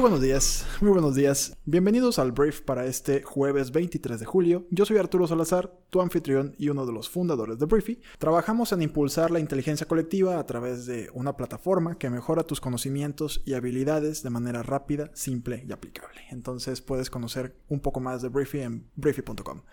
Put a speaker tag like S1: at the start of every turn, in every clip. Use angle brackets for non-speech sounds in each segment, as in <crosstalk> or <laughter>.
S1: Muy buenos días, muy buenos días. Bienvenidos al Brief para este jueves 23 de julio. Yo soy Arturo Salazar, tu anfitrión y uno de los fundadores de Briefy. Trabajamos en impulsar la inteligencia colectiva a través de una plataforma que mejora tus conocimientos y habilidades de manera rápida, simple y aplicable. Entonces puedes conocer un poco más de Briefy en briefy.com.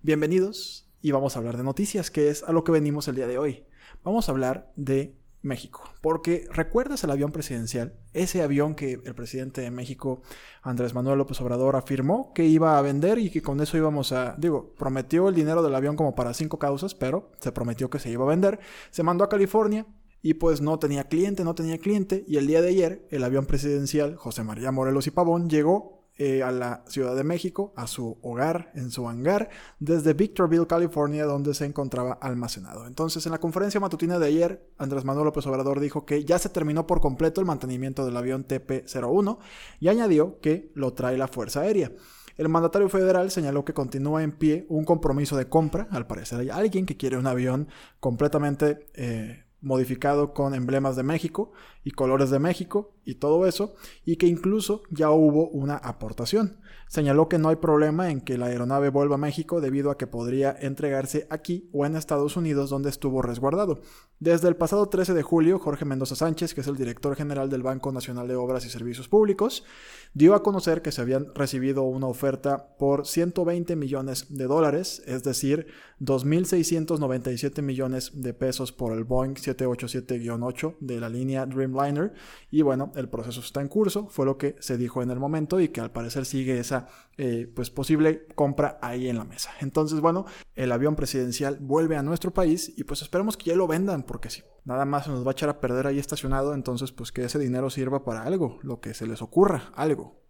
S1: Bienvenidos y vamos a hablar de noticias, que es a lo que venimos el día de hoy. Vamos a hablar de México. Porque recuerdas el avión presidencial, ese avión que el presidente de México, Andrés Manuel López Obrador, afirmó que iba a vender y que con eso íbamos a, digo, prometió el dinero del avión como para cinco causas, pero se prometió que se iba a vender, se mandó a California y pues no tenía cliente, no tenía cliente y el día de ayer el avión presidencial José María Morelos y Pavón llegó eh, a la Ciudad de México, a su hogar, en su hangar, desde Victorville, California, donde se encontraba almacenado. Entonces, en la conferencia matutina de ayer, Andrés Manuel López Obrador dijo que ya se terminó por completo el mantenimiento del avión TP-01 y añadió que lo trae la Fuerza Aérea. El mandatario federal señaló que continúa en pie un compromiso de compra. Al parecer hay alguien que quiere un avión completamente eh, modificado con emblemas de México y colores de México y todo eso, y que incluso ya hubo una aportación. Señaló que no hay problema en que la aeronave vuelva a México debido a que podría entregarse aquí o en Estados Unidos donde estuvo resguardado. Desde el pasado 13 de julio, Jorge Mendoza Sánchez, que es el director general del Banco Nacional de Obras y Servicios Públicos, dio a conocer que se habían recibido una oferta por 120 millones de dólares, es decir, 2.697 millones de pesos por el Boeing 787-8 de la línea Dreamliner. Y bueno, el proceso está en curso, fue lo que se dijo en el momento y que al parecer sigue esa eh, pues posible compra ahí en la mesa. Entonces, bueno, el avión presidencial vuelve a nuestro país y pues esperemos que ya lo vendan, porque si nada más se nos va a echar a perder ahí estacionado, entonces pues que ese dinero sirva para algo, lo que se les ocurra, algo.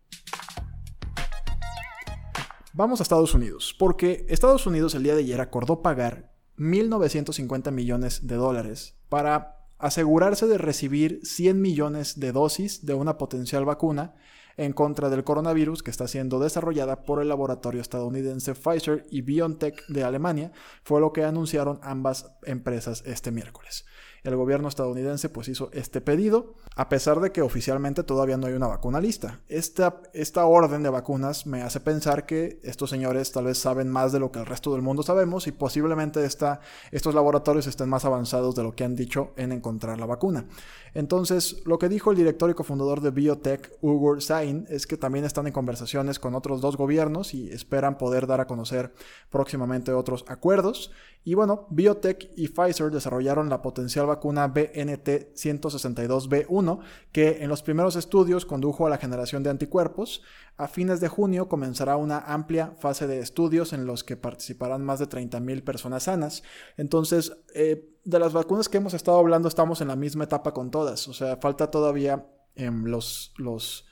S1: Vamos a Estados Unidos, porque Estados Unidos el día de ayer acordó pagar 1.950 millones de dólares para asegurarse de recibir 100 millones de dosis de una potencial vacuna en contra del coronavirus que está siendo desarrollada por el laboratorio estadounidense Pfizer y BioNTech de Alemania, fue lo que anunciaron ambas empresas este miércoles el gobierno estadounidense pues hizo este pedido, a pesar de que oficialmente todavía no hay una vacuna lista. Esta, esta orden de vacunas me hace pensar que estos señores tal vez saben más de lo que el resto del mundo sabemos y posiblemente estos laboratorios estén más avanzados de lo que han dicho en encontrar la vacuna. Entonces, lo que dijo el director y cofundador de Biotech, Ugur Sain, es que también están en conversaciones con otros dos gobiernos y esperan poder dar a conocer próximamente otros acuerdos. Y bueno, Biotech y Pfizer desarrollaron la potencial vacuna BNT 162B1, que en los primeros estudios condujo a la generación de anticuerpos. A fines de junio comenzará una amplia fase de estudios en los que participarán más de 30.000 personas sanas. Entonces, eh, de las vacunas que hemos estado hablando, estamos en la misma etapa con todas. O sea, falta todavía em, los, los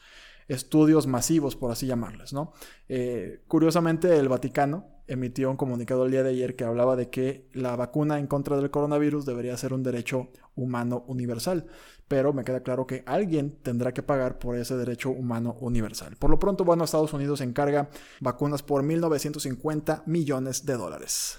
S1: estudios masivos, por así llamarles, ¿no? Eh, curiosamente, el Vaticano emitió un comunicado el día de ayer que hablaba de que la vacuna en contra del coronavirus debería ser un derecho humano universal, pero me queda claro que alguien tendrá que pagar por ese derecho humano universal. Por lo pronto, bueno, Estados Unidos encarga vacunas por 1.950 millones de dólares.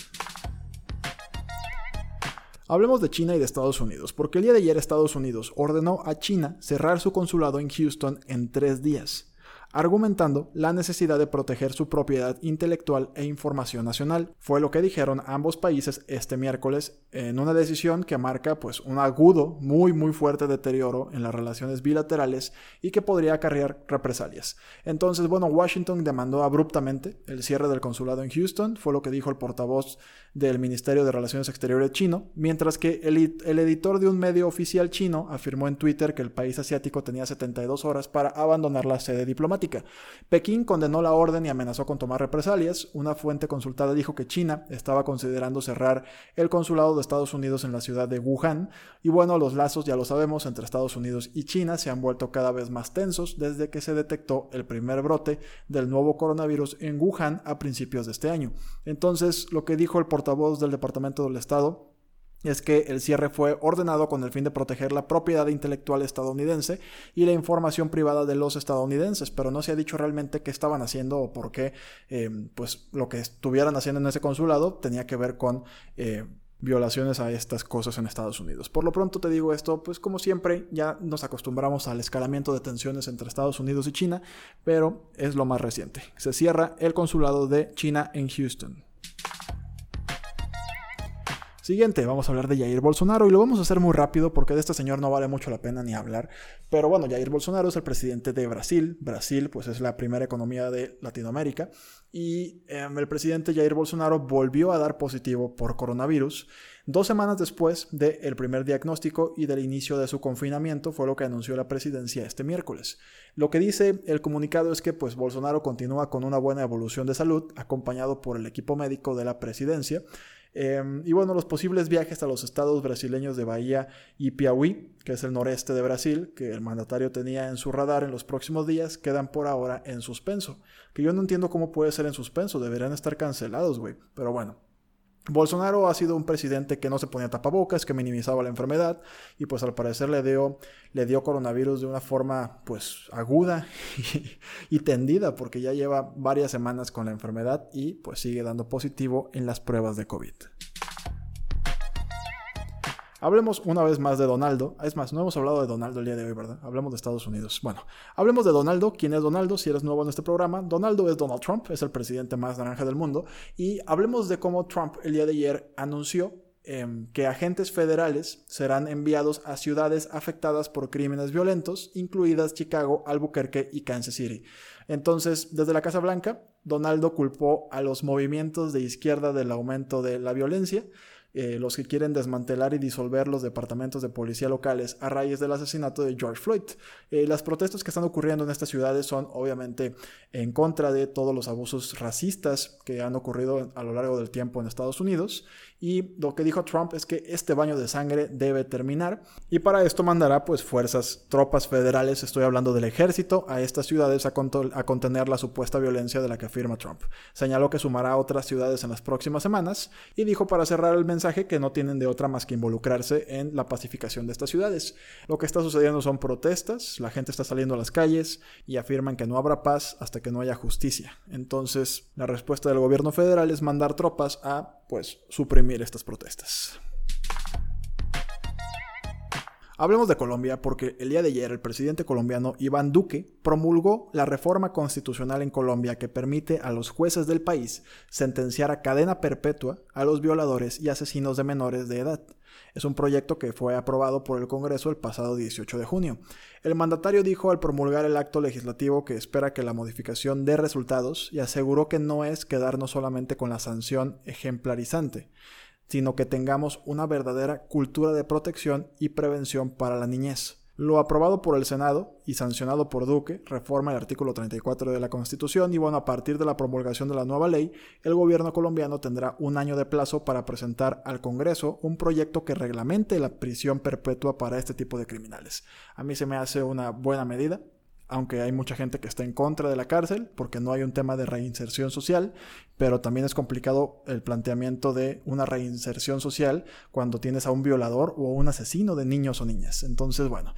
S1: Hablemos de China y de Estados Unidos, porque el día de ayer Estados Unidos ordenó a China cerrar su consulado en Houston en tres días argumentando la necesidad de proteger su propiedad intelectual e información nacional. Fue lo que dijeron ambos países este miércoles en una decisión que marca pues un agudo, muy muy fuerte deterioro en las relaciones bilaterales y que podría acarrear represalias. Entonces, bueno, Washington demandó abruptamente el cierre del consulado en Houston, fue lo que dijo el portavoz del Ministerio de Relaciones Exteriores chino, mientras que el, el editor de un medio oficial chino afirmó en Twitter que el país asiático tenía 72 horas para abandonar la sede diplomática Pekín condenó la orden y amenazó con tomar represalias. Una fuente consultada dijo que China estaba considerando cerrar el consulado de Estados Unidos en la ciudad de Wuhan. Y bueno, los lazos, ya lo sabemos, entre Estados Unidos y China se han vuelto cada vez más tensos desde que se detectó el primer brote del nuevo coronavirus en Wuhan a principios de este año. Entonces, lo que dijo el portavoz del Departamento del Estado es que el cierre fue ordenado con el fin de proteger la propiedad intelectual estadounidense y la información privada de los estadounidenses, pero no se ha dicho realmente qué estaban haciendo o por qué eh, pues, lo que estuvieran haciendo en ese consulado tenía que ver con eh, violaciones a estas cosas en Estados Unidos. Por lo pronto te digo esto, pues como siempre ya nos acostumbramos al escalamiento de tensiones entre Estados Unidos y China, pero es lo más reciente. Se cierra el consulado de China en Houston. Siguiente, vamos a hablar de Jair Bolsonaro y lo vamos a hacer muy rápido porque de este señor no vale mucho la pena ni hablar. Pero bueno, Jair Bolsonaro es el presidente de Brasil. Brasil pues es la primera economía de Latinoamérica y em, el presidente Jair Bolsonaro volvió a dar positivo por coronavirus. Dos semanas después del primer diagnóstico y del inicio de su confinamiento fue lo que anunció la presidencia este miércoles. Lo que dice el comunicado es que pues Bolsonaro continúa con una buena evolución de salud acompañado por el equipo médico de la presidencia Em, y bueno, los posibles viajes a los estados brasileños de Bahía y Piauí, que es el noreste de Brasil, que el mandatario tenía en su radar en los próximos días, quedan por ahora en suspenso. Que yo no entiendo cómo puede ser en suspenso, deberían estar cancelados, güey. Pero bueno, Bolsonaro ha sido un presidente que no se ponía tapabocas, que minimizaba la enfermedad y pues al parecer le dio, le dio coronavirus de una forma pues aguda <laughs> y, tendida porque ya lleva varias semanas con la enfermedad y pues sigue dando positivo en las pruebas de COVID. Hablemos una vez más de Donaldo. Es más, no hemos hablado de Donaldo el día de hoy, ¿verdad? Hablemos de Estados Unidos. Bueno, hablemos de Donaldo. ¿Quién es Donaldo? Si eres nuevo en este programa, Donaldo es Donald Trump, es el presidente más naranja del mundo. Y hablemos de cómo Trump el día de ayer anunció em, que agentes federales serán enviados a ciudades afectadas por crímenes violentos, incluidas Chicago, Albuquerque y Kansas City. Entonces, desde la Casa Blanca, Donaldo culpó a los movimientos de izquierda del aumento de la violencia eh, los que quieren desmantelar y disolver los departamentos de policía locales a raíz del asesinato de George Floyd. Eh, las protestas que están ocurriendo en estas ciudades son obviamente en contra de todos los abusos racistas que han ocurrido a lo largo del tiempo en Estados Unidos y lo que dijo Trump es que este baño de sangre debe terminar y para esto mandará pues fuerzas, tropas federales, estoy hablando del ejército, a estas ciudades a, a contener la supuesta violencia de la que afirma Trump. Señaló que sumará otras ciudades en las próximas semanas y dijo para cerrar el que no tienen de otra más que involucrarse en la pacificación de estas ciudades. Lo que está sucediendo son protestas, la gente está saliendo a las calles y afirman que no habrá paz hasta que no haya justicia. Entonces, la respuesta del gobierno federal es mandar tropas a pues suprimir estas protestas. Hablemos de Colombia porque el día de ayer el presidente colombiano Iván Duque promulgó la reforma constitucional en Colombia que permite a los jueces del país sentenciar a cadena perpetua a los violadores y asesinos de menores de edad. Es un proyecto que fue aprobado por el Congreso el pasado 18 de junio. El mandatario dijo al promulgar el acto legislativo que espera que la modificación dé resultados y aseguró que no es quedarnos solamente con la sanción ejemplarizante sino que tengamos una verdadera cultura de protección y prevención para la niñez. Lo aprobado por el Senado y sancionado por Duque reforma el artículo 34 de la Constitución y bueno, a partir de la promulgación de la nueva ley, el gobierno colombiano tendrá un año de plazo para presentar al Congreso un proyecto que reglamente la prisión perpetua para este tipo de criminales. A mí se me hace una buena medida, aunque hay mucha gente que está en contra de la cárcel porque no hay un tema de reinserción social, pero también es complicado el planteamiento de una reinserción social cuando tienes a un violador o un asesino de niños o niñas. Entonces, bueno,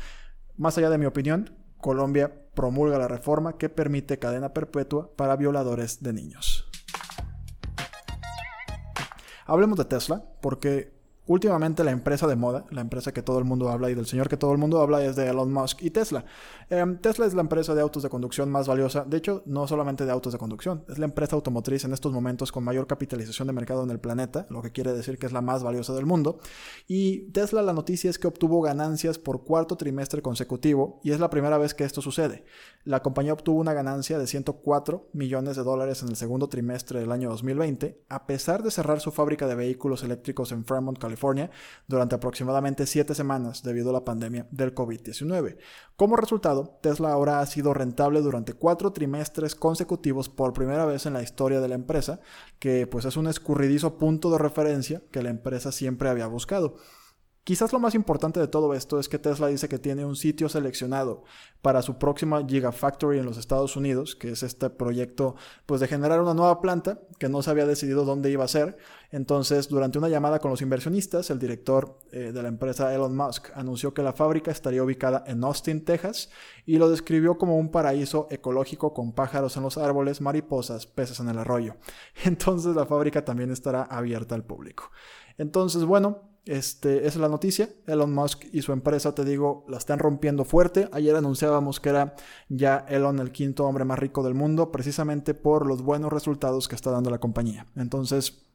S1: más allá de mi opinión, Colombia promulga la reforma que permite cadena perpetua para violadores de niños. Hablemos de Tesla, porque Últimamente la empresa de moda, la empresa que todo el mundo habla y del señor que todo el mundo habla es de Elon Musk y Tesla. Em, Tesla es la empresa de autos de conducción más valiosa, de hecho no solamente de autos de conducción, es la empresa automotriz en estos momentos con mayor capitalización de mercado en el planeta, lo que quiere decir que es la más valiosa del mundo. Y Tesla la noticia es que obtuvo ganancias por cuarto trimestre consecutivo y es la primera vez que esto sucede. La compañía obtuvo una ganancia de 104 millones de dólares en el segundo trimestre del año 2020, a pesar de cerrar su fábrica de vehículos eléctricos en Fremont, California durante aproximadamente siete semanas debido a la pandemia del COVID-19. Como resultado, Tesla ahora ha sido rentable durante cuatro trimestres consecutivos por primera vez en la historia de la empresa, que pues es un escurridizo punto de referencia que la empresa siempre había buscado. Quizás lo más importante de todo esto es que Tesla dice que tiene un sitio seleccionado para su próxima Gigafactory en los Estados Unidos, que es este proyecto pues de generar una nueva planta que no se había decidido dónde iba a ser. Entonces, durante una llamada con los inversionistas, el director eh, de la empresa Elon Musk anunció que la fábrica estaría ubicada en Austin, Texas, y lo describió como un paraíso ecológico con pájaros en los árboles, mariposas, peces en el arroyo. <laughs> Entonces, la fábrica también estará abierta al público. Entonces, bueno, este, esa es la noticia. Elon Musk y su empresa, te digo, la están rompiendo fuerte. Ayer anunciábamos que era ya Elon el quinto hombre más rico del mundo, precisamente por los buenos resultados que está dando la compañía. Entonces,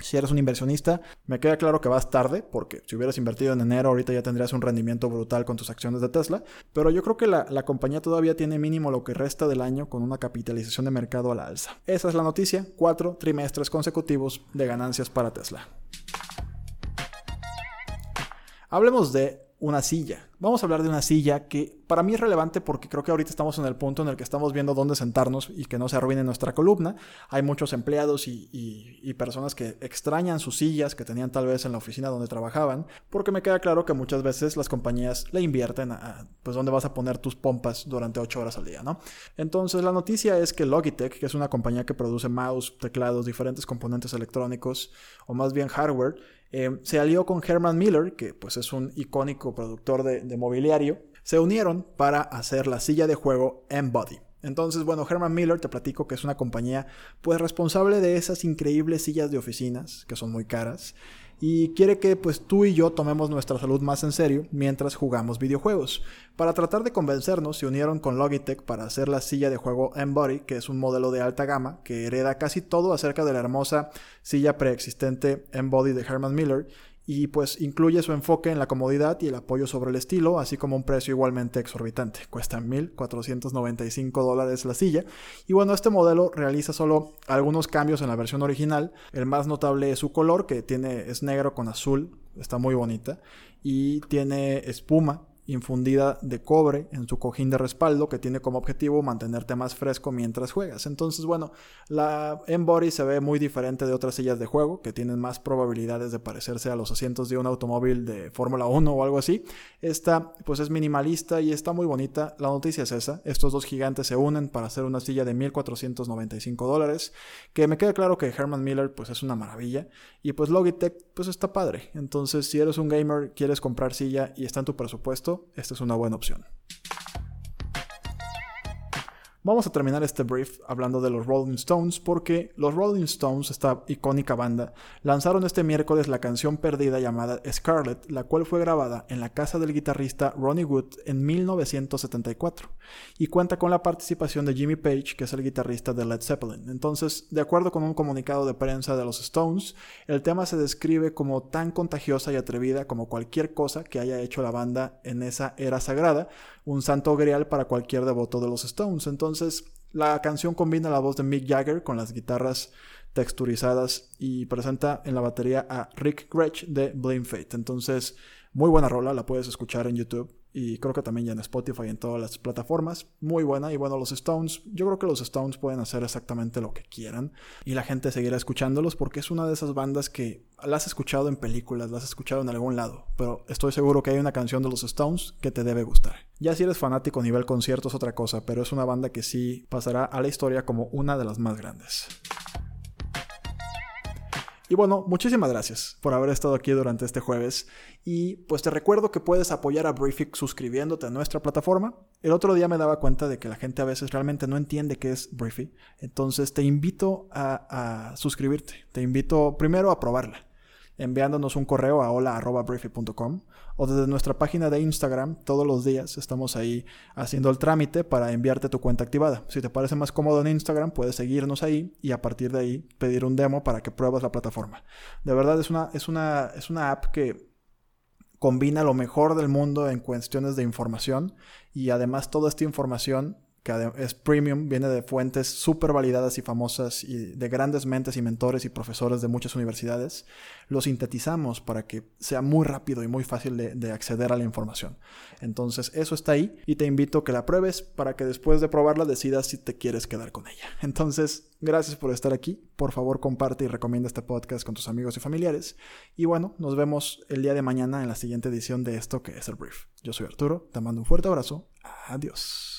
S1: si eres un inversionista, me queda claro que vas tarde, porque si hubieras invertido en enero, ahorita ya tendrías un rendimiento brutal con tus acciones de Tesla. Pero yo creo que la, la, compañía todavía tiene mínimo lo que resta del año con una capitalización de mercado a la alza. Esa es la noticia, cuatro trimestres consecutivos de ganancias para Tesla. Hablemos de una silla. Vamos a hablar de una silla que para mí es relevante porque creo que ahorita estamos en el punto en el que estamos viendo dónde sentarnos y que no se arruine nuestra columna. Hay muchos empleados y, personas que extrañan sus sillas que tenían tal vez en la oficina donde trabajaban, porque me queda claro que muchas veces las compañías le invierten a, pues dónde vas a poner tus pompas durante 8 horas al día, ¿no? Entonces la noticia es que Logitech, que es una compañía que produce mouse, teclados, diferentes componentes electrónicos, o más bien hardware, eh, se alió con Herman Miller, que pues es un icónico productor de, mobiliario. Se unieron para hacer la silla de juego Embody. Entonces, bueno, Herman Miller, te platico que es una compañía pues responsable de esas increíbles sillas de oficinas, que son muy caras, y quiere que pues tú y yo tomemos nuestra salud más en serio mientras jugamos videojuegos. Para tratar de convencernos se unieron con Logitech para hacer la silla de juego Embody, que es un modelo de alta gama que hereda casi todo acerca de la hermosa silla preexistente Embody de Herman Miller y pues incluye su enfoque en la comodidad y el apoyo sobre el estilo, así como un precio igualmente exorbitante. Cuesta 1.495 dólares la silla. Y bueno, este modelo realiza solo algunos cambios en la versión original. El más notable es su color, que tiene, es negro con azul, está muy bonita. Y tiene espuma infundida de cobre en su cojín de respaldo que tiene como objetivo mantenerte más fresco mientras juegas. Entonces, bueno, la M-Body se ve muy diferente de otras sillas de juego que tienen más probabilidades de parecerse a los asientos de un automóvil de Fórmula 1 o algo así. Esta pues es minimalista y está muy bonita. La noticia es esa. Estos dos gigantes se unen para hacer una silla de 1495 dólares que me queda claro que Herman Miller pues es una maravilla y pues Logitech pues está padre. Entonces, si eres un gamer, quieres comprar silla y está en tu presupuesto, esta es una buena opción. Vamos a terminar este brief hablando de los Rolling Stones porque los Rolling Stones, esta icónica banda, lanzaron este miércoles la canción perdida llamada Scarlet, la cual fue grabada en la casa del guitarrista Ronnie Wood en 1974 y cuenta con la participación de Jimmy Page, que es el guitarrista de Led Zeppelin. Entonces, de acuerdo con un comunicado de prensa de los Stones, el tema se describe como tan contagiosa y atrevida como cualquier cosa que haya hecho la banda en esa era sagrada, un santo grial para cualquier devoto de los Stones. Entonces, la canción combina la voz de Mick Jagger con las guitarras texturizadas y presenta en la batería a Rick Gretsch de Blame Fate. Entonces, muy buena rola, la puedes escuchar en YouTube y creo que también ya en Spotify y en todas las plataformas. Muy buena y bueno, los Stones, yo creo que los Stones pueden hacer exactamente lo que quieran y la gente seguirá escuchándolos porque es una de esas bandas que las has escuchado en películas, las has escuchado en algún lado, pero estoy seguro que hay una canción de los Stones que te debe gustar. Ya si eres fanático a nivel concierto es otra cosa, pero es una banda que sí pasará a la historia como una de las más grandes. Y bueno, muchísimas gracias por haber estado aquí durante este jueves. Y pues te recuerdo que puedes apoyar a Briefy suscribiéndote a nuestra plataforma. El otro día me daba cuenta de que la gente a veces realmente no entiende qué es Briefy. Entonces te invito a, a suscribirte. Te invito primero a probarla enviándonos un correo a hola.briefy.com o desde nuestra página de Instagram todos los días estamos ahí haciendo el trámite para enviarte tu cuenta activada. Si te parece más cómodo en Instagram, puedes seguirnos ahí y a partir de ahí pedir un demo para que pruebas la plataforma. De verdad es una, es una, es una app que combina lo mejor del mundo en cuestiones de información y además toda esta información es premium, viene de fuentes súper validadas y famosas y de grandes mentes y mentores y profesores de muchas universidades, lo sintetizamos para que sea muy rápido y muy fácil de, de acceder a la información. Entonces, eso está ahí y te invito a que la pruebes para que después de probarla decidas si te quieres quedar con ella. <laughs> Entonces, gracias por estar aquí. Por favor, comparte y recomienda este podcast con tus amigos y familiares. Y bueno, nos vemos el día de mañana en la siguiente edición de esto que es el brief. Yo soy Arturo, te mando un fuerte abrazo. Adiós.